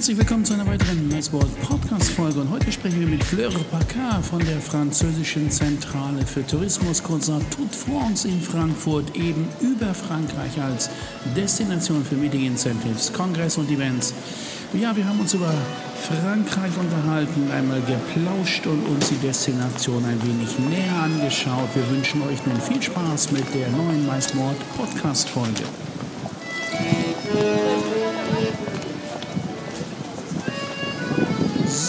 Herzlich willkommen zu einer weiteren Niceboard Podcast-Folge. Und heute sprechen wir mit Fleur Pacard von der französischen Zentrale für Tourismus, kurz Toute France in Frankfurt, eben über Frankreich als Destination für Meeting Incentives, Kongress und Events. Ja, wir haben uns über Frankreich unterhalten, einmal geplauscht und uns die Destination ein wenig näher angeschaut. Wir wünschen euch nun viel Spaß mit der neuen MySport Podcast-Folge.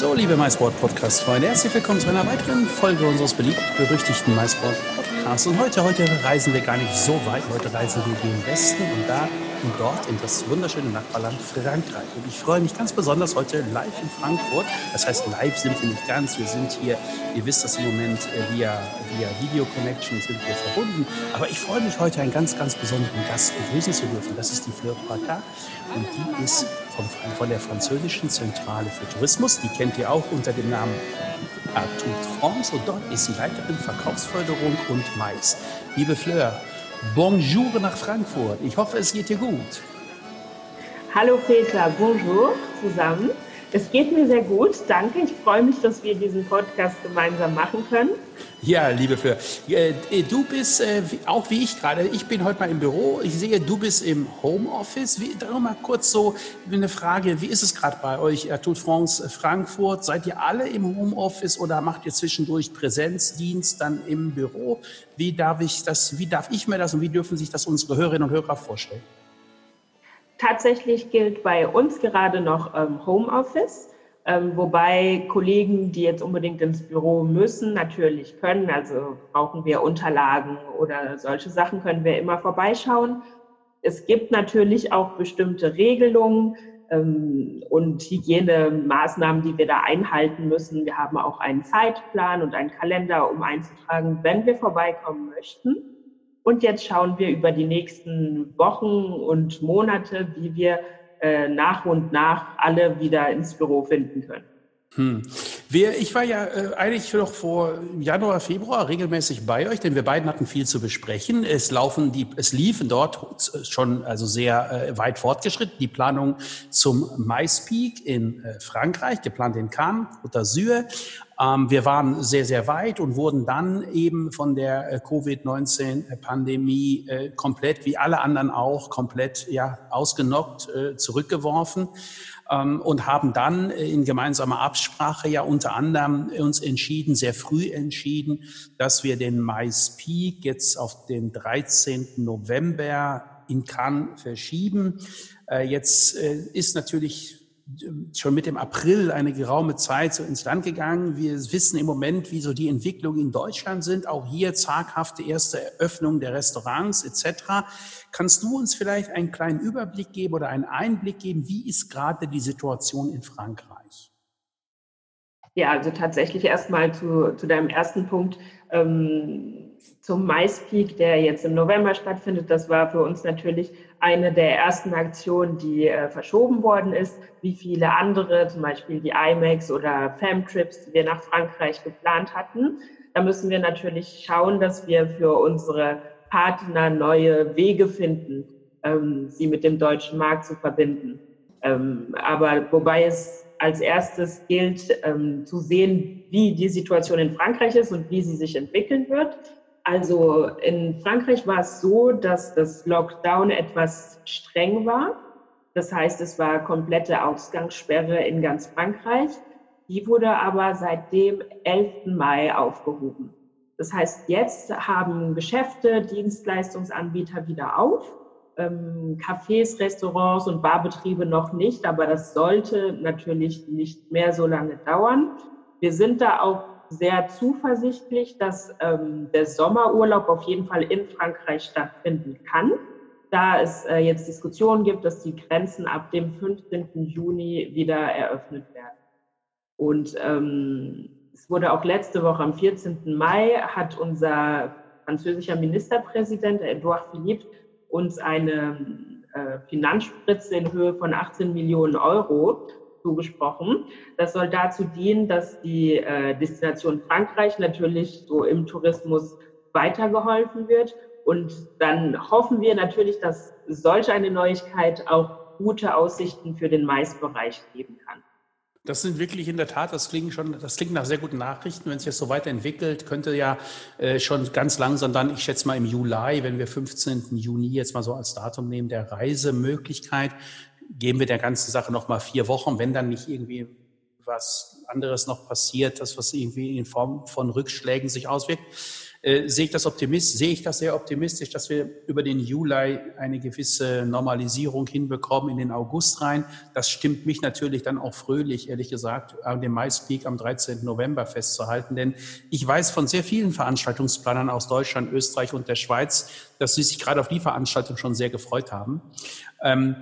So, liebe MySport-Podcast-Freunde, herzlich willkommen zu einer weiteren Folge unseres beliebt-berüchtigten MySport-Podcasts. Und heute, heute reisen wir gar nicht so weit. Heute reisen wir in den Westen und da und dort in das wunderschöne Nachbarland Frankreich. Und ich freue mich ganz besonders heute live in Frankfurt. Das heißt, live sind wir nicht ganz. Wir sind hier, ihr wisst das im Moment, äh, via, via Video Connection sind wir verbunden. Aber ich freue mich heute einen ganz, ganz besonderen Gast begrüßen zu dürfen. Das ist die Fleur Pacard und die ist vom, von der französischen Zentrale für Tourismus. Die kennt ihr auch unter dem Namen Toute France und dort ist sie Leiterin Verkaufsförderung und Mais. Liebe Fleur, Bonjour nach Frankfurt. Ich hoffe, es geht dir gut. Hallo Peter, bonjour zusammen. Es geht mir sehr gut, danke. Ich freue mich, dass wir diesen Podcast gemeinsam machen können. Ja, liebe Fleur, äh, du bist äh, auch wie ich gerade. Ich bin heute mal im Büro. Ich sehe, du bist im Homeoffice. Wie, darum mal kurz so eine Frage: Wie ist es gerade bei euch, Toute France Frankfurt? Seid ihr alle im Homeoffice oder macht ihr zwischendurch Präsenzdienst dann im Büro? Wie darf ich das? Wie darf ich mir das und wie dürfen sich das unsere Hörerinnen und Hörer vorstellen? Tatsächlich gilt bei uns gerade noch ähm, Homeoffice, ähm, wobei Kollegen, die jetzt unbedingt ins Büro müssen, natürlich können. Also brauchen wir Unterlagen oder solche Sachen können wir immer vorbeischauen. Es gibt natürlich auch bestimmte Regelungen ähm, und Hygienemaßnahmen, die wir da einhalten müssen. Wir haben auch einen Zeitplan und einen Kalender, um einzutragen, wenn wir vorbeikommen möchten. Und jetzt schauen wir über die nächsten Wochen und Monate, wie wir äh, nach und nach alle wieder ins Büro finden können. Hm. Wir, ich war ja äh, eigentlich noch vor Januar, Februar regelmäßig bei euch, denn wir beiden hatten viel zu besprechen. Es laufen die, es liefen dort schon also sehr äh, weit fortgeschritten die Planung zum Maispeak in äh, Frankreich, geplant in Cannes, Côte d'Azur. Ähm, wir waren sehr, sehr weit und wurden dann eben von der äh, Covid-19-Pandemie äh, komplett, wie alle anderen auch, komplett ja, ausgenockt, äh, zurückgeworfen ähm, und haben dann in gemeinsamer Absprache ja unter anderem uns entschieden, sehr früh entschieden, dass wir den Mais Peak jetzt auf den 13. November in Cannes verschieben. Jetzt ist natürlich schon mit dem April eine geraume Zeit so ins Land gegangen. Wir wissen im Moment, wie so die Entwicklungen in Deutschland sind. Auch hier zaghafte erste Eröffnung der Restaurants etc. Kannst du uns vielleicht einen kleinen Überblick geben oder einen Einblick geben, wie ist gerade die Situation in Frankreich? Ja, also tatsächlich erstmal zu, zu deinem ersten Punkt. Ähm, zum Maispeak, der jetzt im November stattfindet. Das war für uns natürlich eine der ersten Aktionen, die äh, verschoben worden ist. Wie viele andere, zum Beispiel die IMAX oder FAM-Trips, die wir nach Frankreich geplant hatten. Da müssen wir natürlich schauen, dass wir für unsere Partner neue Wege finden, ähm, sie mit dem deutschen Markt zu verbinden. Ähm, aber wobei es als erstes gilt, ähm, zu sehen, wie die Situation in Frankreich ist und wie sie sich entwickeln wird. Also in Frankreich war es so, dass das Lockdown etwas streng war. Das heißt, es war komplette Ausgangssperre in ganz Frankreich. Die wurde aber seit dem 11. Mai aufgehoben. Das heißt, jetzt haben Geschäfte, Dienstleistungsanbieter wieder auf. Ähm, Cafés, Restaurants und Barbetriebe noch nicht, aber das sollte natürlich nicht mehr so lange dauern. Wir sind da auch sehr zuversichtlich, dass ähm, der Sommerurlaub auf jeden Fall in Frankreich stattfinden kann, da es äh, jetzt Diskussionen gibt, dass die Grenzen ab dem 15. Juni wieder eröffnet werden. Und ähm, es wurde auch letzte Woche am 14. Mai hat unser französischer Ministerpräsident Edouard Philippe uns eine äh, Finanzspritze in Höhe von 18 Millionen Euro zugesprochen. Das soll dazu dienen, dass die äh, Destination Frankreich natürlich so im Tourismus weitergeholfen wird. Und dann hoffen wir natürlich, dass solch eine Neuigkeit auch gute Aussichten für den Maisbereich geben kann. Das sind wirklich in der Tat, das klingt schon, das klingt nach sehr guten Nachrichten. Wenn sich das so weiterentwickelt, könnte ja äh, schon ganz langsam dann, ich schätze mal im Juli, wenn wir 15. Juni jetzt mal so als Datum nehmen, der Reisemöglichkeit, geben wir der ganzen Sache noch mal vier Wochen, wenn dann nicht irgendwie was anderes noch passiert, das was irgendwie in Form von Rückschlägen sich auswirkt äh, sehe ich das optimistisch, sehe ich das sehr optimistisch, dass wir über den Juli eine gewisse Normalisierung hinbekommen in den August rein. Das stimmt mich natürlich dann auch fröhlich, ehrlich gesagt, an dem Maispeak am 13. November festzuhalten, denn ich weiß von sehr vielen Veranstaltungsplanern aus Deutschland, Österreich und der Schweiz, dass sie sich gerade auf die Veranstaltung schon sehr gefreut haben. Ähm,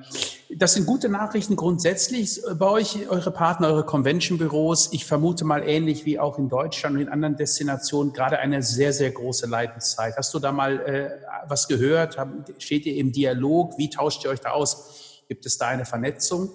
das sind gute Nachrichten grundsätzlich bei euch, eure Partner, eure Convention-Büros. Ich vermute mal ähnlich wie auch in Deutschland und in anderen Destinationen gerade eine sehr, sehr große Leidenszeit. Hast du da mal äh, was gehört? Steht ihr im Dialog? Wie tauscht ihr euch da aus? Gibt es da eine Vernetzung?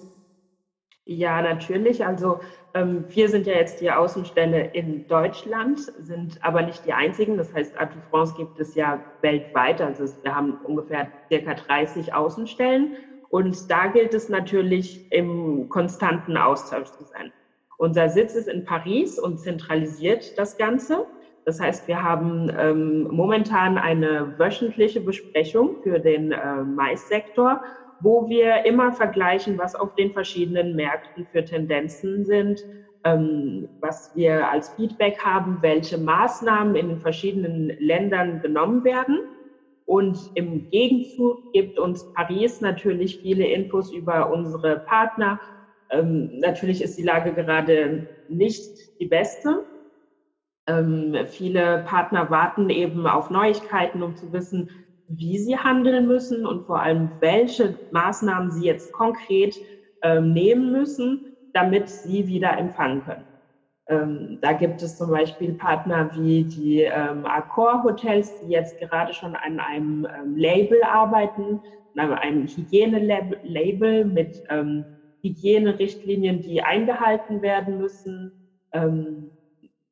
Ja, natürlich. Also ähm, wir sind ja jetzt die Außenstelle in Deutschland, sind aber nicht die einzigen. Das heißt, Atu France gibt es ja weltweit. Also wir haben ungefähr circa 30 Außenstellen. Und da gilt es natürlich, im konstanten Austausch zu sein. Unser Sitz ist in Paris und zentralisiert das Ganze. Das heißt, wir haben ähm, momentan eine wöchentliche Besprechung für den äh, Maissektor wo wir immer vergleichen, was auf den verschiedenen Märkten für Tendenzen sind, ähm, was wir als Feedback haben, welche Maßnahmen in den verschiedenen Ländern genommen werden. Und im Gegenzug gibt uns Paris natürlich viele Infos über unsere Partner. Ähm, natürlich ist die Lage gerade nicht die beste. Ähm, viele Partner warten eben auf Neuigkeiten, um zu wissen, wie sie handeln müssen und vor allem, welche Maßnahmen sie jetzt konkret ähm, nehmen müssen, damit sie wieder empfangen können. Ähm, da gibt es zum Beispiel Partner wie die ähm, Accor Hotels, die jetzt gerade schon an einem ähm, Label arbeiten, an einem Hygiene-Label mit ähm, Hygienerichtlinien, die eingehalten werden müssen. Ähm,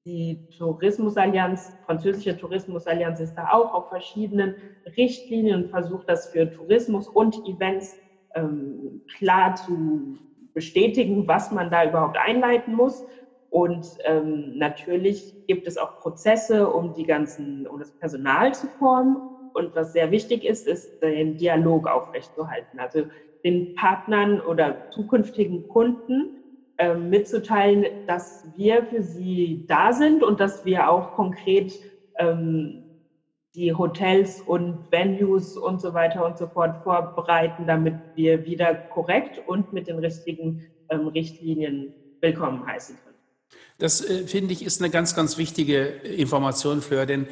die Tourismusallianz, französische Tourismusallianz ist da auch auf verschiedenen Richtlinien und versucht das für Tourismus und Events ähm, klar zu bestätigen, was man da überhaupt einleiten muss. Und ähm, natürlich gibt es auch Prozesse, um die ganzen, um das Personal zu formen. Und was sehr wichtig ist, ist den Dialog aufrechtzuerhalten. Also den Partnern oder zukünftigen Kunden ähm, mitzuteilen, dass wir für sie da sind und dass wir auch konkret ähm, die Hotels und Venues und so weiter und so fort vorbereiten, damit wir wieder korrekt und mit den richtigen ähm, Richtlinien willkommen heißen können. Das äh, finde ich ist eine ganz, ganz wichtige Information, Fleur, denn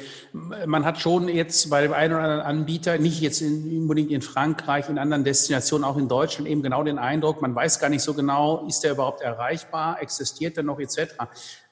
man hat schon jetzt bei dem einen oder anderen Anbieter, nicht jetzt in, unbedingt in Frankreich, in anderen Destinationen, auch in Deutschland eben genau den Eindruck, man weiß gar nicht so genau, ist der überhaupt erreichbar, existiert er noch etc.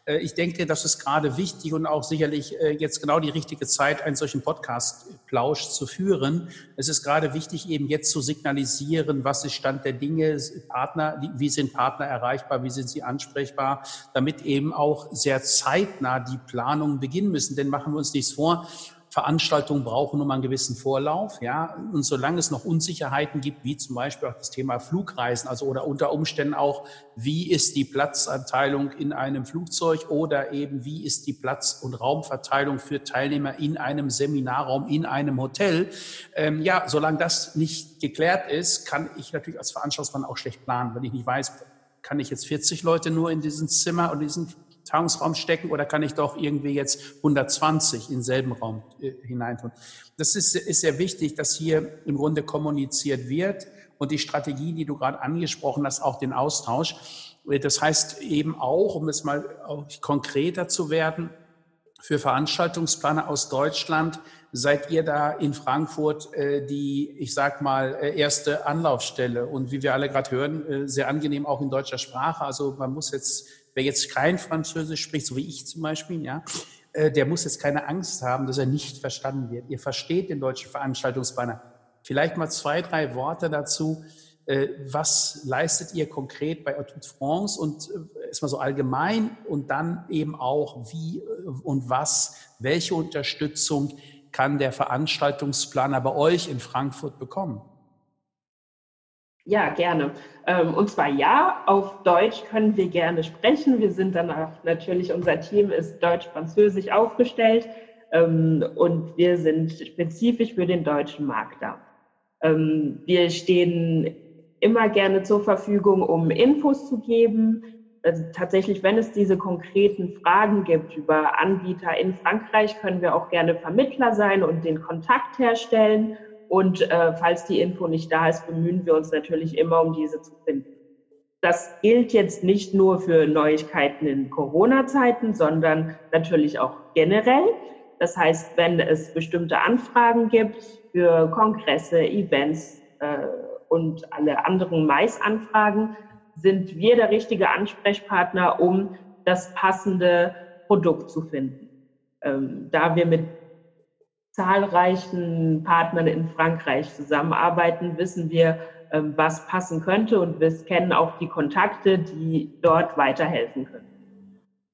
Äh, ich denke, das ist gerade wichtig und auch sicherlich äh, jetzt genau die richtige Zeit, einen solchen Podcast-Plausch zu führen. Es ist gerade wichtig, eben jetzt zu signalisieren, was ist Stand der Dinge, Partner, wie sind Partner erreichbar, wie sind sie ansprechbar, damit eben auch sehr zeitnah die Planungen beginnen müssen. Denn machen wir uns nichts vor, Veranstaltungen brauchen immer einen gewissen Vorlauf, ja. Und solange es noch Unsicherheiten gibt, wie zum Beispiel auch das Thema Flugreisen, also oder unter Umständen auch, wie ist die Platzanteilung in einem Flugzeug oder eben wie ist die Platz- und Raumverteilung für Teilnehmer in einem Seminarraum, in einem Hotel. Ähm, ja, solange das nicht geklärt ist, kann ich natürlich als Veranstaltungsmann auch schlecht planen, wenn ich nicht weiß, kann ich jetzt 40 Leute nur in diesem Zimmer und diesen Tagungsraum stecken oder kann ich doch irgendwie jetzt 120 in denselben Raum äh, hineintun? Das ist, ist sehr wichtig, dass hier im Grunde kommuniziert wird und die Strategie, die du gerade angesprochen hast, auch den Austausch. Äh, das heißt eben auch, um es mal konkreter zu werden, für Veranstaltungsplaner aus Deutschland seid ihr da in Frankfurt äh, die, ich sag mal, äh, erste Anlaufstelle und wie wir alle gerade hören, äh, sehr angenehm auch in deutscher Sprache. Also man muss jetzt wer jetzt kein Französisch spricht, so wie ich zum Beispiel, ja, äh, der muss jetzt keine Angst haben, dass er nicht verstanden wird. Ihr versteht den deutschen Veranstaltungsbanner. Vielleicht mal zwei, drei Worte dazu. Äh, was leistet ihr konkret bei Atout France und äh, erstmal so allgemein und dann eben auch wie und was, welche Unterstützung kann der Veranstaltungsplaner bei euch in Frankfurt bekommen? Ja, gerne. Ähm, und zwar ja, auf Deutsch können wir gerne sprechen. Wir sind dann auch natürlich, unser Team ist deutsch-französisch aufgestellt ähm, und wir sind spezifisch für den deutschen Markt da. Ähm, wir stehen immer gerne zur Verfügung, um Infos zu geben. Also tatsächlich, wenn es diese konkreten Fragen gibt über Anbieter in Frankreich, können wir auch gerne Vermittler sein und den Kontakt herstellen und äh, falls die Info nicht da ist, bemühen wir uns natürlich immer, um diese zu finden. Das gilt jetzt nicht nur für Neuigkeiten in Corona-Zeiten, sondern natürlich auch generell. Das heißt, wenn es bestimmte Anfragen gibt für Kongresse, Events äh, und alle anderen Mais-Anfragen, sind wir der richtige Ansprechpartner, um das passende Produkt zu finden. Ähm, da wir mit zahlreichen Partnern in Frankreich zusammenarbeiten, wissen wir, ähm, was passen könnte und wir kennen auch die Kontakte, die dort weiterhelfen können.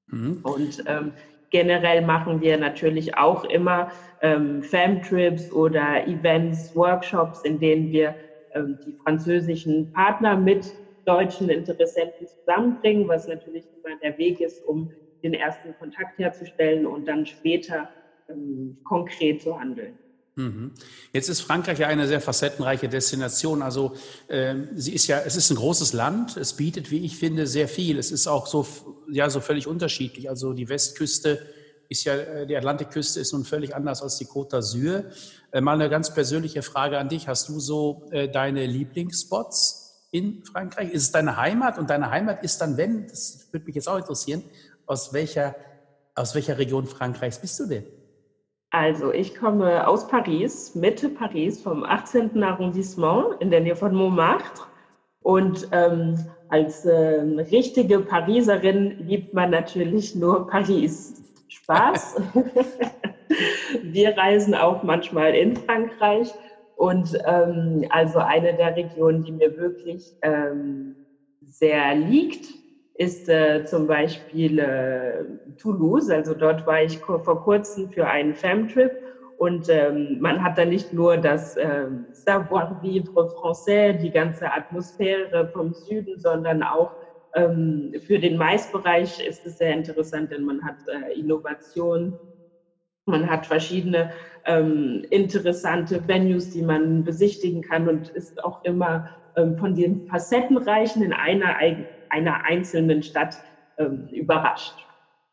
Mhm. Und ähm, generell machen wir natürlich auch immer ähm, Fam-Trips oder Events, Workshops, in denen wir ähm, die französischen Partner mit deutschen Interessenten zusammenbringen, was natürlich immer der Weg ist, um den ersten Kontakt herzustellen und dann später ähm, konkret zu handeln. Mhm. Jetzt ist Frankreich ja eine sehr facettenreiche Destination. Also äh, sie ist ja, es ist ein großes Land. Es bietet, wie ich finde, sehr viel. Es ist auch so, ja, so völlig unterschiedlich. Also die Westküste ist ja, äh, die Atlantikküste ist nun völlig anders als die Côte d'Azur. Äh, mal eine ganz persönliche Frage an dich. Hast du so äh, deine Lieblingsspots in Frankreich? Ist es deine Heimat? Und deine Heimat ist dann, wenn, das würde mich jetzt auch interessieren, aus welcher, aus welcher Region Frankreichs bist du denn? Also, ich komme aus Paris, Mitte Paris, vom 18. Arrondissement in der Nähe von Montmartre. Und ähm, als äh, richtige Pariserin liebt man natürlich nur Paris. Spaß. Wir reisen auch manchmal in Frankreich. Und ähm, also eine der Regionen, die mir wirklich ähm, sehr liegt, ist äh, zum Beispiel äh, Toulouse. Also dort war ich vor kurzem für einen Fam-Trip und ähm, man hat da nicht nur das äh, Savoir-vivre français, die ganze Atmosphäre vom Süden, sondern auch ähm, für den Maisbereich ist es sehr interessant, denn man hat äh, Innovation, man hat verschiedene ähm, interessante Venues, die man besichtigen kann und ist auch immer ähm, von den Facettenreichen in einer einer einzelnen Stadt ähm, überrascht.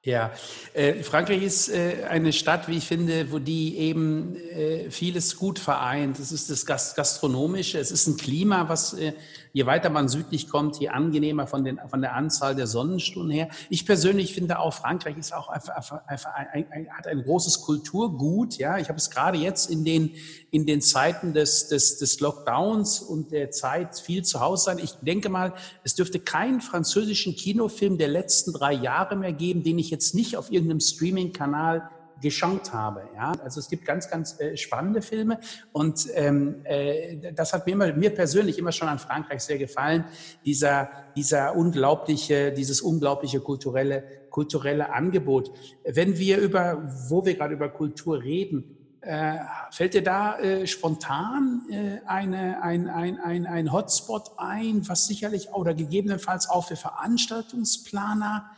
Ja, äh, Frankreich ist äh, eine Stadt, wie ich finde, wo die eben äh, vieles gut vereint. Es ist das Gastronomische, es ist ein Klima, was äh, je weiter man südlich kommt, je angenehmer von, den, von der Anzahl der Sonnenstunden her. Ich persönlich finde auch, Frankreich ist auch einfach, einfach, ein, ein, hat ein großes Kulturgut. Ja, ich habe es gerade jetzt in den, in den Zeiten des, des, des Lockdowns und der Zeit viel zu Hause sein. Ich denke mal, es dürfte keinen französischen Kinofilm der letzten drei Jahre mehr geben, den ich jetzt nicht auf irgendeinem Streaming-Kanal geschaut habe. Ja? Also es gibt ganz, ganz äh, spannende Filme und ähm, äh, das hat mir, immer, mir persönlich immer schon an Frankreich sehr gefallen, dieser, dieser unglaubliche, dieses unglaubliche kulturelle, kulturelle Angebot. Wenn wir über, wo wir gerade über Kultur reden, äh, fällt dir da äh, spontan äh, eine, ein, ein, ein, ein Hotspot ein, was sicherlich oder gegebenenfalls auch für Veranstaltungsplaner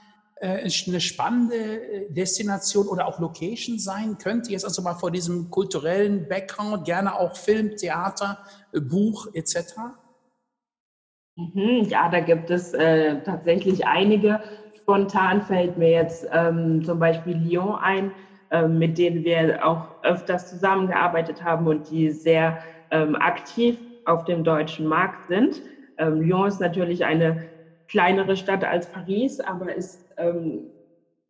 eine spannende äh, Destination oder auch Location sein könnte. Jetzt also mal vor diesem kulturellen Background, gerne auch Film, Theater, äh, Buch etc. Mhm, ja, da gibt es äh, tatsächlich einige. Spontan fällt mir jetzt ähm, zum Beispiel Lyon ein, äh, mit denen wir auch öfters zusammengearbeitet haben und die sehr ähm, aktiv auf dem deutschen Markt sind. Ähm, Lyon ist natürlich eine kleinere Stadt als Paris, aber ist ähm,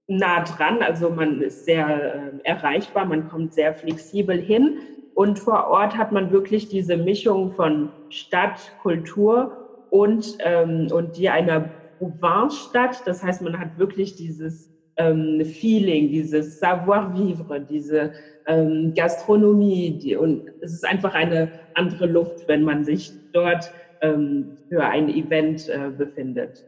nah dran. Also man ist sehr äh, erreichbar, man kommt sehr flexibel hin. Und vor Ort hat man wirklich diese Mischung von Stadt, Kultur und, ähm, und die einer Provence statt. Das heißt, man hat wirklich dieses ähm, Feeling, dieses Savoir-vivre, diese ähm, Gastronomie. Die, und es ist einfach eine andere Luft, wenn man sich dort ähm, für ein Event äh, befindet.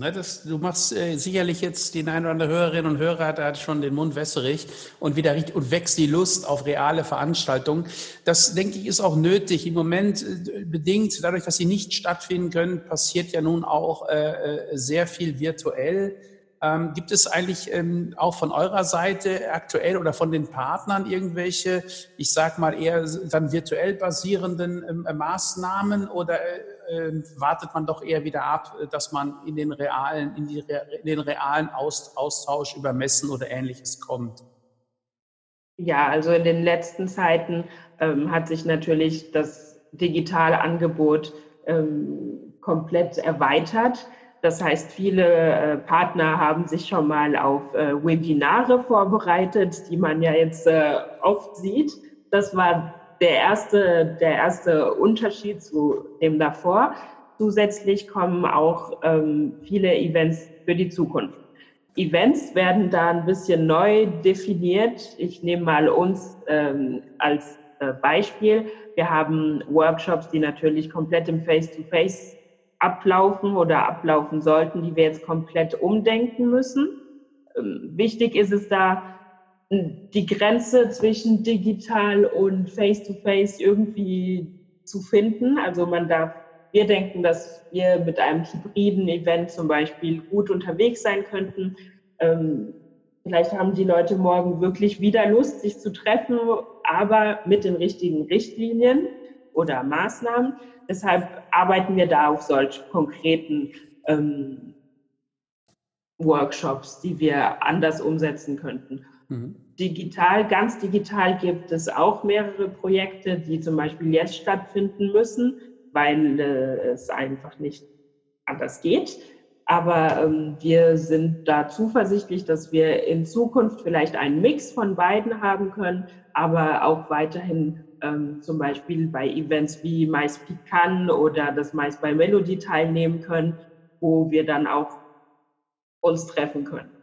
Na, das, du machst äh, sicherlich jetzt den einen oder anderen Hörerinnen und Hörer, da hat schon den Mund wässerig und wieder und wächst die Lust auf reale Veranstaltungen. Das, denke ich, ist auch nötig. Im Moment äh, bedingt, dadurch, dass sie nicht stattfinden können, passiert ja nun auch äh, äh sehr viel virtuell. Ähm, gibt es eigentlich ähm, auch von eurer Seite aktuell oder von den Partnern irgendwelche, ich sag mal eher dann virtuell basierenden ähm, äh, Maßnahmen oder äh, wartet man doch eher wieder ab, dass man in den realen, in, die, in den realen Austausch über Messen oder ähnliches kommt? Ja, also in den letzten Zeiten ähm, hat sich natürlich das digitale Angebot ähm, komplett erweitert. Das heißt, viele äh, Partner haben sich schon mal auf äh, Webinare vorbereitet, die man ja jetzt äh, oft sieht. Das war der erste, der erste Unterschied zu dem davor. Zusätzlich kommen auch ähm, viele Events für die Zukunft. Events werden da ein bisschen neu definiert. Ich nehme mal uns ähm, als äh, Beispiel. Wir haben Workshops, die natürlich komplett im Face-to-Face ablaufen oder ablaufen sollten, die wir jetzt komplett umdenken müssen. Ähm, wichtig ist es da, die Grenze zwischen digital und face-to-face -face irgendwie zu finden. Also man darf, wir denken, dass wir mit einem hybriden Event zum Beispiel gut unterwegs sein könnten. Ähm, vielleicht haben die Leute morgen wirklich wieder Lust, sich zu treffen, aber mit den richtigen Richtlinien oder Maßnahmen. Deshalb arbeiten wir da auf solch konkreten ähm, Workshops, die wir anders umsetzen könnten. Mhm. Digital, ganz digital gibt es auch mehrere Projekte, die zum Beispiel jetzt stattfinden müssen, weil äh, es einfach nicht anders geht. Aber ähm, wir sind da zuversichtlich, dass wir in Zukunft vielleicht einen Mix von beiden haben können, aber auch weiterhin ähm, zum Beispiel bei Events wie Mais Pican oder das Mais bei Melody teilnehmen können, wo wir dann auch uns treffen können.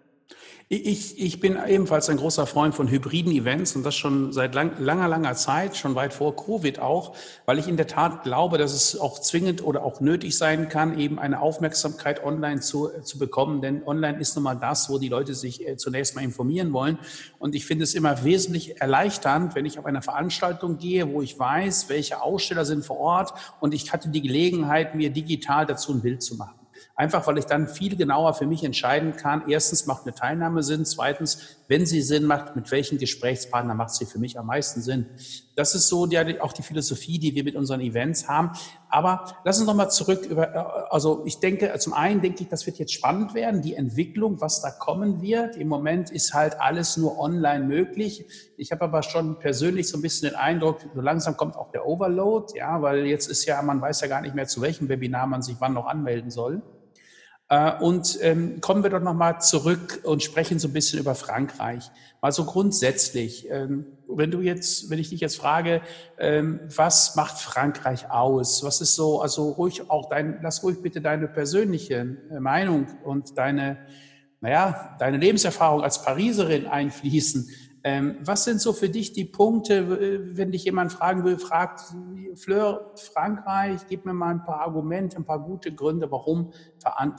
Ich, ich bin ebenfalls ein großer Freund von hybriden Events und das schon seit lang, langer, langer Zeit, schon weit vor Covid auch, weil ich in der Tat glaube, dass es auch zwingend oder auch nötig sein kann, eben eine Aufmerksamkeit online zu, zu bekommen. Denn online ist nun mal das, wo die Leute sich äh, zunächst mal informieren wollen. Und ich finde es immer wesentlich erleichternd, wenn ich auf eine Veranstaltung gehe, wo ich weiß, welche Aussteller sind vor Ort und ich hatte die Gelegenheit, mir digital dazu ein Bild zu machen. Einfach weil ich dann viel genauer für mich entscheiden kann. Erstens macht eine Teilnahme Sinn. Zweitens, wenn sie Sinn macht, mit welchem Gesprächspartner macht sie für mich am meisten Sinn. Das ist so die, auch die Philosophie, die wir mit unseren Events haben. Aber lass uns nochmal zurück über, also ich denke, zum einen denke ich, das wird jetzt spannend werden, die Entwicklung, was da kommen wird. Im Moment ist halt alles nur online möglich. Ich habe aber schon persönlich so ein bisschen den Eindruck, so langsam kommt auch der Overload, ja, weil jetzt ist ja, man weiß ja gar nicht mehr, zu welchem Webinar man sich wann noch anmelden soll. Äh, und ähm, kommen wir doch nochmal zurück und sprechen so ein bisschen über Frankreich. Mal so grundsätzlich, ähm, wenn du jetzt, wenn ich dich jetzt frage, ähm, was macht Frankreich aus? Was ist so, also ruhig auch dein, lass ruhig bitte deine persönliche äh, Meinung und deine, naja, deine Lebenserfahrung als Pariserin einfließen. Ähm, was sind so für dich die Punkte, wenn dich jemand fragen will, fragt Fleur, Frankreich, gib mir mal ein paar Argumente, ein paar gute Gründe, warum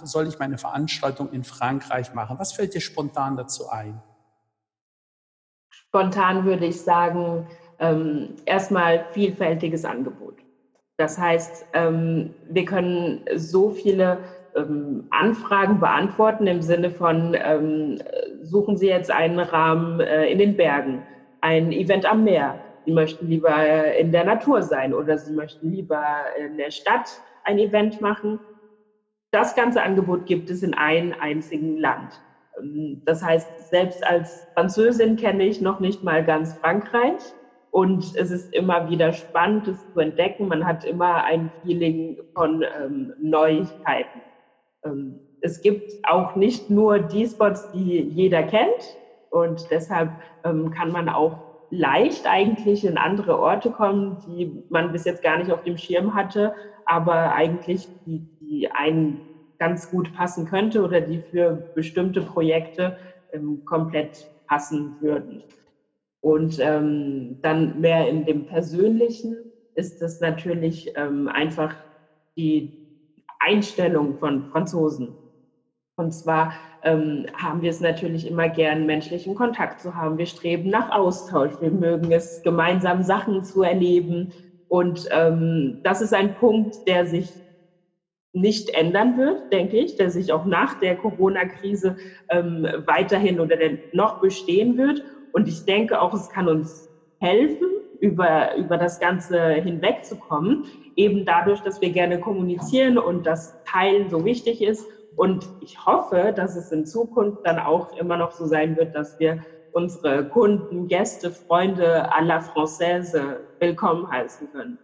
soll ich meine Veranstaltung in Frankreich machen? Was fällt dir spontan dazu ein? Spontan würde ich sagen, ähm, erstmal vielfältiges Angebot. Das heißt, ähm, wir können so viele ähm, Anfragen beantworten im Sinne von, ähm, suchen Sie jetzt einen Rahmen äh, in den Bergen, ein Event am Meer. Sie möchten lieber in der Natur sein oder Sie möchten lieber in der Stadt ein Event machen. Das ganze Angebot gibt es in einem einzigen Land. Ähm, das heißt, selbst als Französin kenne ich noch nicht mal ganz Frankreich. Und es ist immer wieder spannend, es zu entdecken. Man hat immer ein Feeling von ähm, Neuigkeiten. Ähm, es gibt auch nicht nur die Spots, die jeder kennt. Und deshalb ähm, kann man auch leicht eigentlich in andere Orte kommen, die man bis jetzt gar nicht auf dem Schirm hatte, aber eigentlich die, die einen ganz gut passen könnte oder die für bestimmte Projekte ähm, komplett passen würden. Und ähm, dann mehr in dem Persönlichen ist es natürlich ähm, einfach die Einstellung von Franzosen. Und zwar ähm, haben wir es natürlich immer gern, menschlichen Kontakt zu haben. Wir streben nach Austausch. Wir mögen es, gemeinsam Sachen zu erleben. Und ähm, das ist ein Punkt, der sich nicht ändern wird, denke ich, der sich auch nach der Corona-Krise ähm, weiterhin oder noch bestehen wird. Und ich denke auch, es kann uns helfen, über, über das Ganze hinwegzukommen, eben dadurch, dass wir gerne kommunizieren und das Teilen so wichtig ist. Und ich hoffe, dass es in Zukunft dann auch immer noch so sein wird, dass wir unsere Kunden, Gäste, Freunde à la Française willkommen heißen können.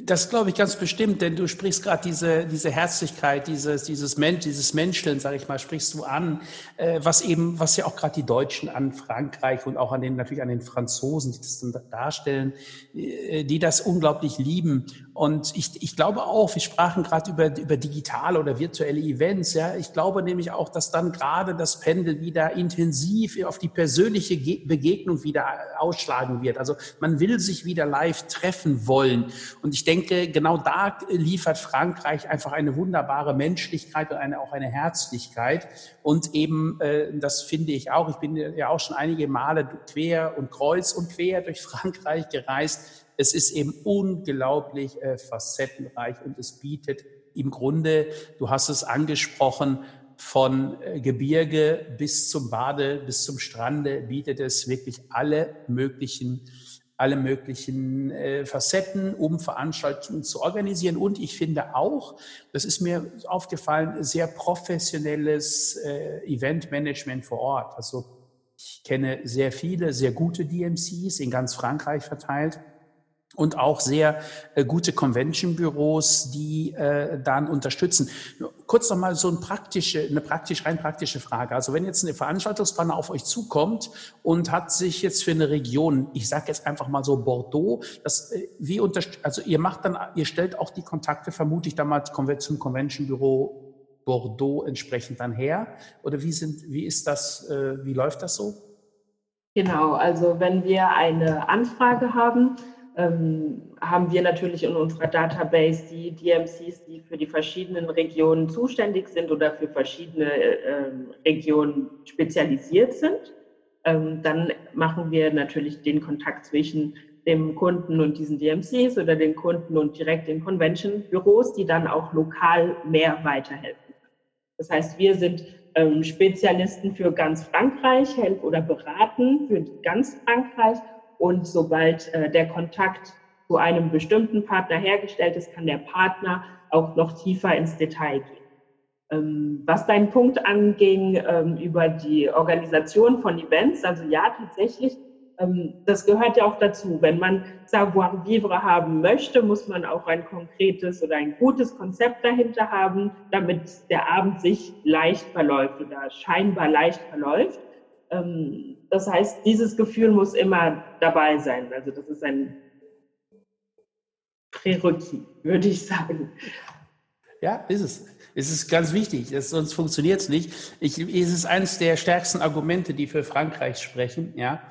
Das glaube ich ganz bestimmt, denn du sprichst gerade diese, diese Herzlichkeit, dieses, dieses, Mensch, dieses Menscheln, sage ich mal, sprichst du an, äh, was eben, was ja auch gerade die Deutschen an Frankreich und auch an den, natürlich an den Franzosen, die das dann darstellen, äh, die das unglaublich lieben. Und ich, ich glaube auch, wir sprachen gerade über, über digitale oder virtuelle Events, ja. Ich glaube nämlich auch, dass dann gerade das Pendel wieder intensiv auf die persönliche Begegnung wieder ausschlagen wird. Also man will sich wieder live treffen wollen. Und ich denke, genau da liefert Frankreich einfach eine wunderbare Menschlichkeit und eine, auch eine Herzlichkeit. Und eben, äh, das finde ich auch, ich bin ja auch schon einige Male quer und kreuz und quer durch Frankreich gereist. Es ist eben unglaublich äh, facettenreich und es bietet im Grunde, du hast es angesprochen, von äh, Gebirge bis zum Bade, bis zum Strande bietet es wirklich alle möglichen alle möglichen äh, Facetten, um Veranstaltungen zu organisieren. Und ich finde auch, das ist mir aufgefallen, sehr professionelles äh, Eventmanagement vor Ort. Also ich kenne sehr viele, sehr gute DMCs in ganz Frankreich verteilt und auch sehr äh, gute Convention-Büros, die äh, dann unterstützen. Kurz noch mal so ein praktische, eine praktisch, rein praktische Frage. Also wenn jetzt eine Veranstaltungsplaner auf euch zukommt und hat sich jetzt für eine Region, ich sage jetzt einfach mal so Bordeaux, das, äh, wie also ihr macht dann, ihr stellt auch die Kontakte, vermute ich dann mal zum Convention-Büro Bordeaux entsprechend dann her? Oder wie sind, wie ist das, äh, wie läuft das so? Genau, also wenn wir eine Anfrage haben, haben wir natürlich in unserer Database die DMCs, die für die verschiedenen Regionen zuständig sind oder für verschiedene äh, Regionen spezialisiert sind. Ähm, dann machen wir natürlich den Kontakt zwischen dem Kunden und diesen DMCs oder den Kunden und direkt den Convention-Büros, die dann auch lokal mehr weiterhelfen. Das heißt, wir sind ähm, Spezialisten für ganz Frankreich, helfen oder beraten für ganz Frankreich und sobald äh, der Kontakt zu einem bestimmten Partner hergestellt ist, kann der Partner auch noch tiefer ins Detail gehen. Ähm, was deinen Punkt anging ähm, über die Organisation von Events, also ja, tatsächlich, ähm, das gehört ja auch dazu. Wenn man Savoir-vivre haben möchte, muss man auch ein konkretes oder ein gutes Konzept dahinter haben, damit der Abend sich leicht verläuft oder scheinbar leicht verläuft. Ähm, das heißt, dieses Gefühl muss immer dabei sein. Also das ist ein Prärequis, würde ich sagen. Ja, ist es. Es ist ganz wichtig, es, sonst funktioniert es nicht. Ich, es ist eines der stärksten Argumente, die für Frankreich sprechen. Ja,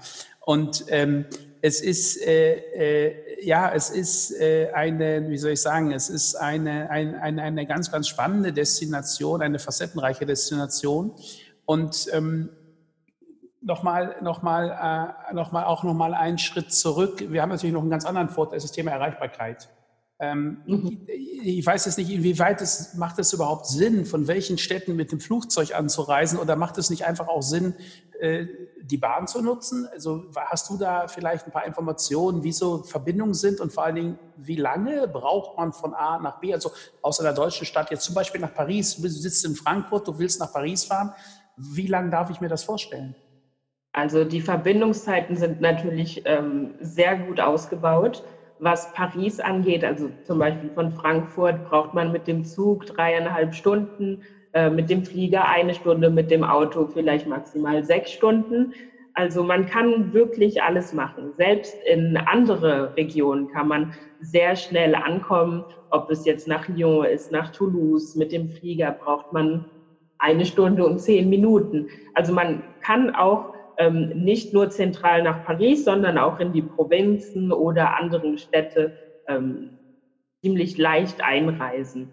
und ähm, es ist äh, äh, ja, es ist äh, eine, wie soll ich sagen, es ist eine, eine, eine, eine ganz, ganz spannende Destination, eine facettenreiche Destination. Und ähm, nochmal, nochmal, äh, nochmal, auch nochmal einen Schritt zurück. Wir haben natürlich noch einen ganz anderen Vorteil, das ist das Thema Erreichbarkeit. Ähm, mhm. ich, ich weiß jetzt nicht, inwieweit es macht es überhaupt Sinn, von welchen Städten mit dem Flugzeug anzureisen oder macht es nicht einfach auch Sinn, äh, die Bahn zu nutzen? Also hast du da vielleicht ein paar Informationen, wie so Verbindungen sind und vor allen Dingen, wie lange braucht man von A nach B? Also aus einer deutschen Stadt jetzt zum Beispiel nach Paris, du sitzt in Frankfurt, du willst nach Paris fahren. Wie lange darf ich mir das vorstellen? Also die Verbindungszeiten sind natürlich ähm, sehr gut ausgebaut. Was Paris angeht, also zum Beispiel von Frankfurt braucht man mit dem Zug dreieinhalb Stunden, äh, mit dem Flieger eine Stunde, mit dem Auto vielleicht maximal sechs Stunden. Also man kann wirklich alles machen. Selbst in andere Regionen kann man sehr schnell ankommen. Ob es jetzt nach Lyon ist, nach Toulouse. Mit dem Flieger braucht man eine Stunde und zehn Minuten. Also man kann auch ähm, nicht nur zentral nach Paris, sondern auch in die Provinzen oder anderen Städte ähm, ziemlich leicht einreisen.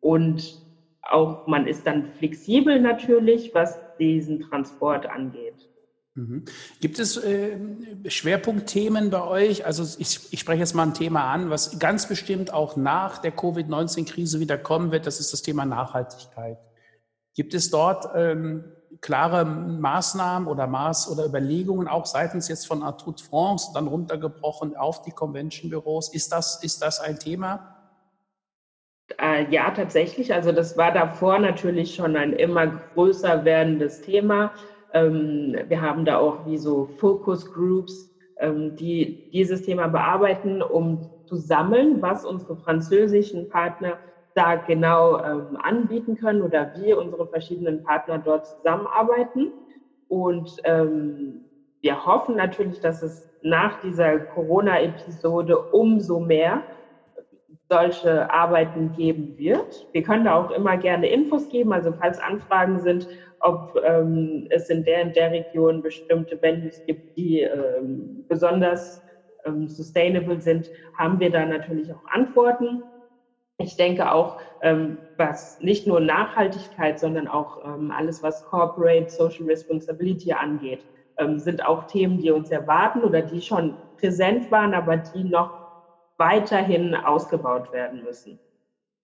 Und auch man ist dann flexibel natürlich, was diesen Transport angeht. Mhm. Gibt es äh, Schwerpunktthemen bei euch? Also ich, ich, spreche jetzt mal ein Thema an, was ganz bestimmt auch nach der Covid-19-Krise wieder kommen wird. Das ist das Thema Nachhaltigkeit. Gibt es dort ähm, klare Maßnahmen oder Maß oder Überlegungen auch seitens jetzt von Artut France dann runtergebrochen auf die Convention-Büros? Ist das, ist das ein Thema? Äh, ja, tatsächlich. Also das war davor natürlich schon ein immer größer werdendes Thema. Ähm, wir haben da auch wie so Focus Groups, ähm, die dieses Thema bearbeiten, um zu sammeln, was unsere französischen Partner da genau ähm, anbieten können oder wie unsere verschiedenen Partner dort zusammenarbeiten. Und wir hoffen natürlich, dass es nach dieser Corona-Episode umso mehr solche Arbeiten geben wird. Wir können da auch immer gerne Infos geben, also falls Anfragen sind, ob ähm, es in der in der Region bestimmte Venues gibt, die ähm, besonders ähm, sustainable sind, haben wir da natürlich auch Antworten. Ich denke auch, ähm, was nicht nur Nachhaltigkeit, sondern auch ähm, alles, was Corporate Social Responsibility angeht, ähm, sind auch Themen, die uns erwarten oder die schon präsent waren, aber die noch weiterhin ausgebaut werden müssen.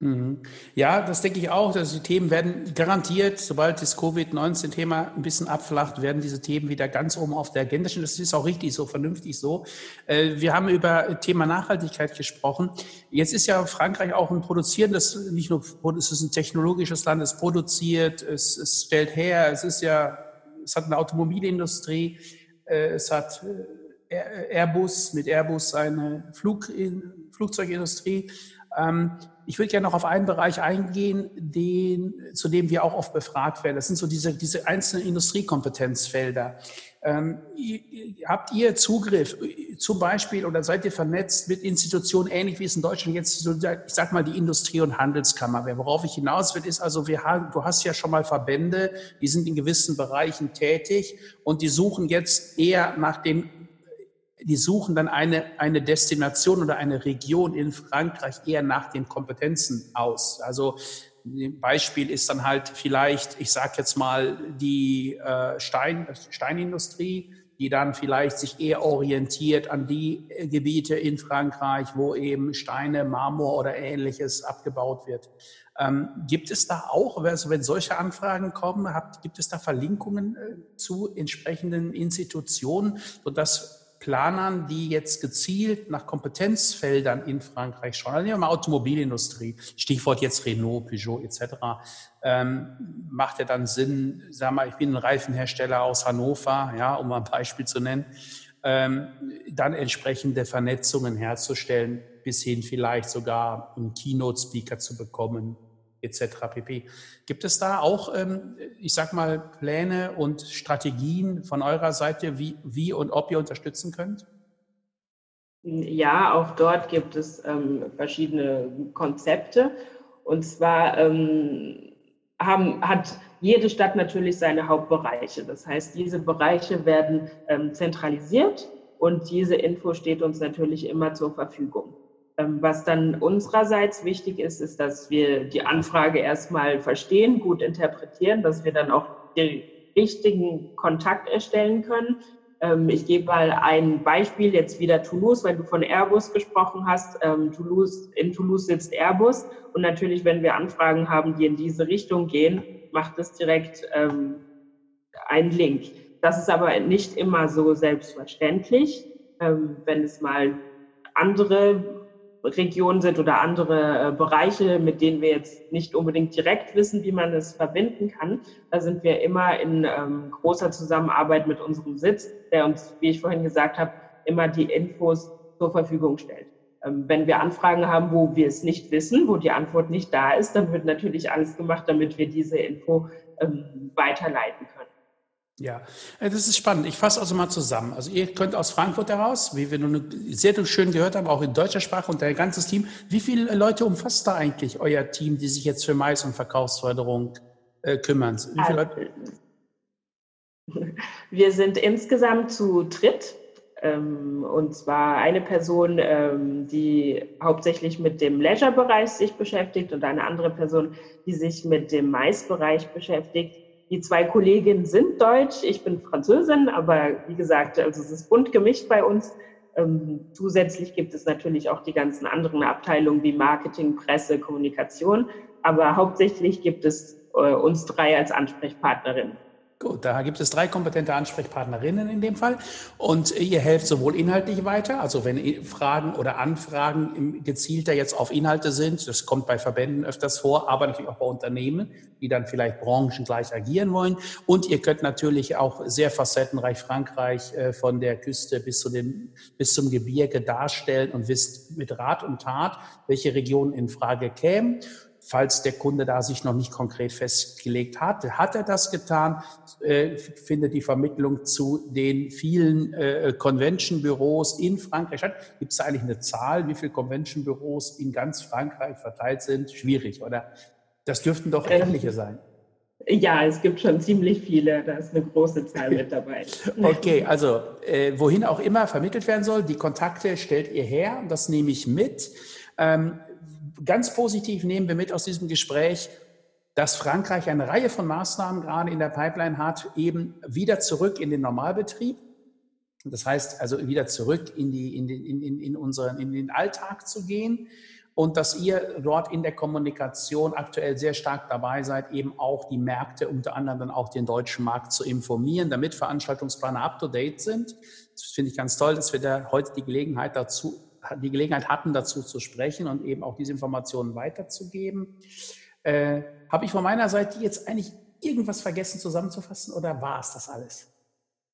Mhm. Ja, das denke ich auch. Also die Themen werden garantiert, sobald das Covid-19-Thema ein bisschen abflacht, werden diese Themen wieder ganz oben auf der Agenda stehen. Das ist auch richtig so, vernünftig so. Äh, wir haben über Thema Nachhaltigkeit gesprochen. Jetzt ist ja Frankreich auch ein produzierendes, nicht nur, es ist ein technologisches Land, es produziert, es, es stellt her, es ist ja, es hat eine Automobilindustrie, äh, es hat äh, Airbus, mit Airbus seine Flug, Flugzeugindustrie. Ich würde gerne noch auf einen Bereich eingehen, den, zu dem wir auch oft befragt werden. Das sind so diese, diese einzelnen Industriekompetenzfelder. Ähm, habt ihr Zugriff zum Beispiel oder seid ihr vernetzt mit Institutionen, ähnlich wie es in Deutschland jetzt, so, ich sag mal, die Industrie- und Handelskammer wäre? Worauf ich hinaus will, ist also, wir haben, du hast ja schon mal Verbände, die sind in gewissen Bereichen tätig und die suchen jetzt eher nach den die suchen dann eine, eine Destination oder eine Region in Frankreich eher nach den Kompetenzen aus. Also ein Beispiel ist dann halt vielleicht, ich sage jetzt mal, die äh, Stein, Steinindustrie, die dann vielleicht sich eher orientiert an die Gebiete in Frankreich, wo eben Steine, Marmor oder ähnliches abgebaut wird. Ähm, gibt es da auch, also wenn solche Anfragen kommen, habt, gibt es da Verlinkungen äh, zu entsprechenden Institutionen, sodass Planern, die jetzt gezielt nach Kompetenzfeldern in Frankreich schauen. Also nehmen wir mal Automobilindustrie, Stichwort jetzt Renault, Peugeot etc. Ähm, macht ja dann Sinn, sag mal, ich bin ein Reifenhersteller aus Hannover, ja, um mal ein Beispiel zu nennen, ähm, dann entsprechende Vernetzungen herzustellen, bis hin vielleicht sogar einen Keynote-Speaker zu bekommen, etc. pp. Gibt es da auch, ähm, ich sag mal, Pläne und Strategien von eurer Seite, wie, wie und ob ihr unterstützen könnt? Ja, auch dort gibt es ähm, verschiedene Konzepte. Und zwar ähm, haben, hat jede Stadt natürlich seine Hauptbereiche. Das heißt, diese Bereiche werden ähm, zentralisiert und diese Info steht uns natürlich immer zur Verfügung. Ähm, was dann unsererseits wichtig ist, ist, dass wir die Anfrage erstmal verstehen, gut interpretieren, dass wir dann auch den richtigen Kontakt erstellen können. Ähm, ich gebe mal ein Beispiel, jetzt wieder Toulouse, weil du von Airbus gesprochen hast. Ähm, Toulouse, in Toulouse sitzt Airbus und natürlich, wenn wir Anfragen haben, die in diese Richtung gehen, macht es direkt einen Link. Das ist aber nicht immer so selbstverständlich. Wenn es mal andere Regionen sind oder andere äh, Bereiche, mit denen wir jetzt nicht unbedingt direkt wissen, wie man es verbinden kann. Da sind wir immer in ähm, großer Zusammenarbeit mit unserem Sitz, der uns, wie ich vorhin gesagt habe, immer die Infos zur Verfügung stellt. Ähm, wenn wir Anfragen haben, wo wir es nicht wissen, wo die Antwort nicht da ist, dann wird natürlich alles gemacht, damit wir diese Info ähm, weiterleiten können. Ja, äh, das ist spannend. Ich fasse also mal zusammen. Also ihr könnt aus Frankfurt heraus, wie wir nun sehr schön gehört haben, auch in deutscher Sprache und dein ganzes Team. Wie viele Leute umfasst da eigentlich euer Team, die sich jetzt für Mais und Verkaufsförderung äh, kümmern? Wie viele also, Leute? Wir sind insgesamt zu dritt. Ähm, und zwar eine Person, ähm, die hauptsächlich mit dem Leisure-Bereich sich beschäftigt und eine andere Person, die sich mit dem Mais-Bereich beschäftigt. Die zwei Kolleginnen sind deutsch, ich bin Französin, aber wie gesagt, also es ist bunt gemischt bei uns. Ähm, zusätzlich gibt es natürlich auch die ganzen anderen Abteilungen wie Marketing, Presse, Kommunikation, aber hauptsächlich gibt es äh, uns drei als Ansprechpartnerinnen. Gut, da gibt es drei kompetente Ansprechpartnerinnen in dem Fall und ihr helft sowohl inhaltlich weiter, also wenn Fragen oder Anfragen gezielter jetzt auf Inhalte sind, das kommt bei Verbänden öfters vor, aber natürlich auch bei Unternehmen, die dann vielleicht branchengleich agieren wollen. Und ihr könnt natürlich auch sehr facettenreich Frankreich äh, von der Küste bis, zu den, bis zum Gebirge darstellen und wisst mit Rat und Tat, welche Regionen in Frage kämen falls der Kunde da sich noch nicht konkret festgelegt hat. Hat er das getan, äh, findet die Vermittlung zu den vielen äh, Convention-Büros in Frankreich statt. Gibt es da eigentlich eine Zahl, wie viele Convention-Büros in ganz Frankreich verteilt sind? Schwierig, oder? Das dürften doch etliche sein. Ja, es gibt schon ziemlich viele. Da ist eine große Zahl mit dabei. okay, also äh, wohin auch immer vermittelt werden soll, die Kontakte stellt ihr her. Das nehme ich mit. Ähm, ganz positiv nehmen wir mit aus diesem Gespräch, dass Frankreich eine Reihe von Maßnahmen gerade in der Pipeline hat, eben wieder zurück in den Normalbetrieb. Das heißt also wieder zurück in, die, in, den, in, in, unseren, in den Alltag zu gehen und dass ihr dort in der Kommunikation aktuell sehr stark dabei seid, eben auch die Märkte, unter anderem dann auch den deutschen Markt zu informieren, damit Veranstaltungsplaner up-to-date sind. Das finde ich ganz toll, dass wir da heute die Gelegenheit dazu die Gelegenheit hatten, dazu zu sprechen und eben auch diese Informationen weiterzugeben. Äh, Habe ich von meiner Seite jetzt eigentlich irgendwas vergessen zusammenzufassen oder war es das alles?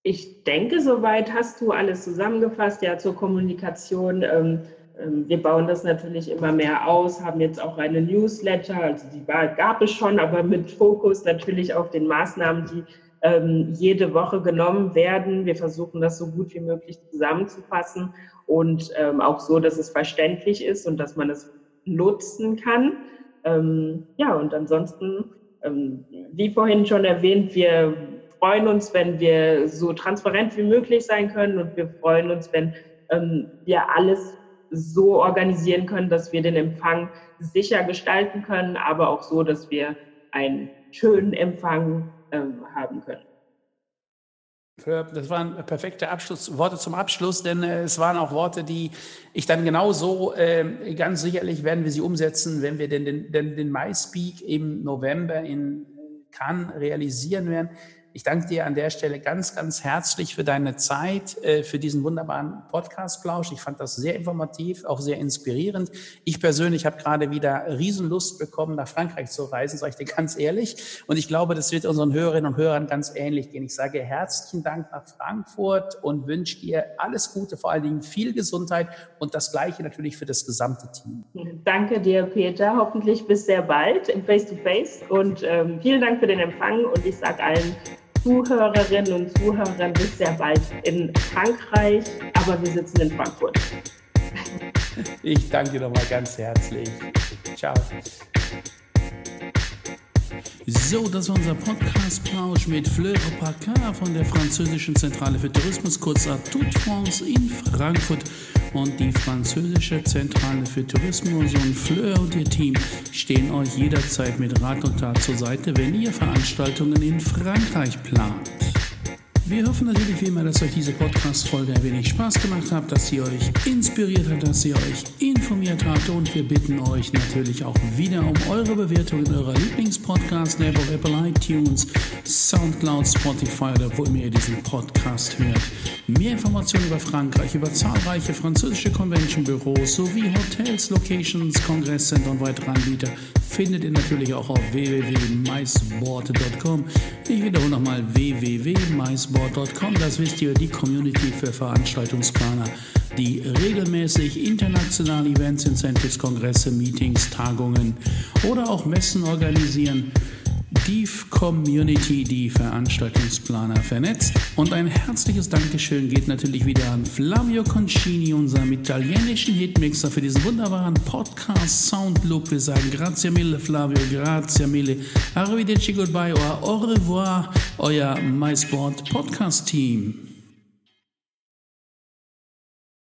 Ich denke, soweit hast du alles zusammengefasst. Ja, zur Kommunikation. Ähm, ähm, wir bauen das natürlich immer mehr aus, haben jetzt auch eine Newsletter, also die war, gab es schon, aber mit Fokus natürlich auf den Maßnahmen, die ähm, jede Woche genommen werden. Wir versuchen das so gut wie möglich zusammenzufassen und ähm, auch so, dass es verständlich ist und dass man es nutzen kann. Ähm, ja, und ansonsten, ähm, wie vorhin schon erwähnt, wir freuen uns, wenn wir so transparent wie möglich sein können und wir freuen uns, wenn ähm, wir alles so organisieren können, dass wir den Empfang sicher gestalten können, aber auch so, dass wir einen schönen Empfang ähm, haben können. Das waren perfekte Abschluss, Worte zum Abschluss, denn äh, es waren auch Worte, die ich dann genauso, äh, ganz sicherlich werden wir sie umsetzen, wenn wir den, den, den, den MySpeak im November in Cannes realisieren werden. Ich danke dir an der Stelle ganz, ganz herzlich für deine Zeit, äh, für diesen wunderbaren Podcast-Plausch. Ich fand das sehr informativ, auch sehr inspirierend. Ich persönlich habe gerade wieder Riesenlust bekommen, nach Frankreich zu reisen, sage ich dir ganz ehrlich. Und ich glaube, das wird unseren Hörerinnen und Hörern ganz ähnlich gehen. Ich sage herzlichen Dank nach Frankfurt und wünsche dir alles Gute, vor allen Dingen viel Gesundheit und das Gleiche natürlich für das gesamte Team. Danke dir, Peter. Hoffentlich bis sehr bald im Face-to-Face. -face. Und ähm, vielen Dank für den Empfang. Und ich sage allen, Zuhörerinnen und Zuhörern bis sehr bald in Frankreich, aber wir sitzen in Frankfurt. Ich danke dir nochmal ganz herzlich. Ciao. So, das war unser Podcast-Plausch mit Fleur Pacard von der französischen Zentrale für Tourismus, kurz Toute France in Frankfurt und die französische Zentrale für Tourismus und Fleur und ihr Team stehen euch jederzeit mit Rat und Tat zur Seite, wenn ihr Veranstaltungen in Frankreich plant. Wir hoffen natürlich wie immer, dass euch diese Podcast-Folge ein wenig Spaß gemacht hat, dass sie euch inspiriert hat, dass sie euch informiert hat und wir bitten euch natürlich auch wieder um eure Bewertung in eurer Lieblingspodcast-App auf Apple iTunes, Soundcloud, Spotify oder wo immer ihr diesen Podcast hört. Mehr Informationen über Frankreich, über zahlreiche französische Convention-Büros sowie Hotels, Locations, Kongresscenter und weitere Anbieter findet ihr natürlich auch auf www.maisboard.com. Ich wiederhole nochmal www.maisboard.com. Das wisst ihr, die Community für Veranstaltungsplaner, die regelmäßig internationale Events, Incentives, Kongresse, Meetings, Tagungen oder auch Messen organisieren. Die Community, die Veranstaltungsplaner vernetzt. Und ein herzliches Dankeschön geht natürlich wieder an Flavio Concini, unserem italienischen Hitmixer, für diesen wunderbaren Podcast Soundloop. Wir sagen grazie mille Flavio, grazie mille. Arrivederci, goodbye, au revoir, euer MySport Podcast Team.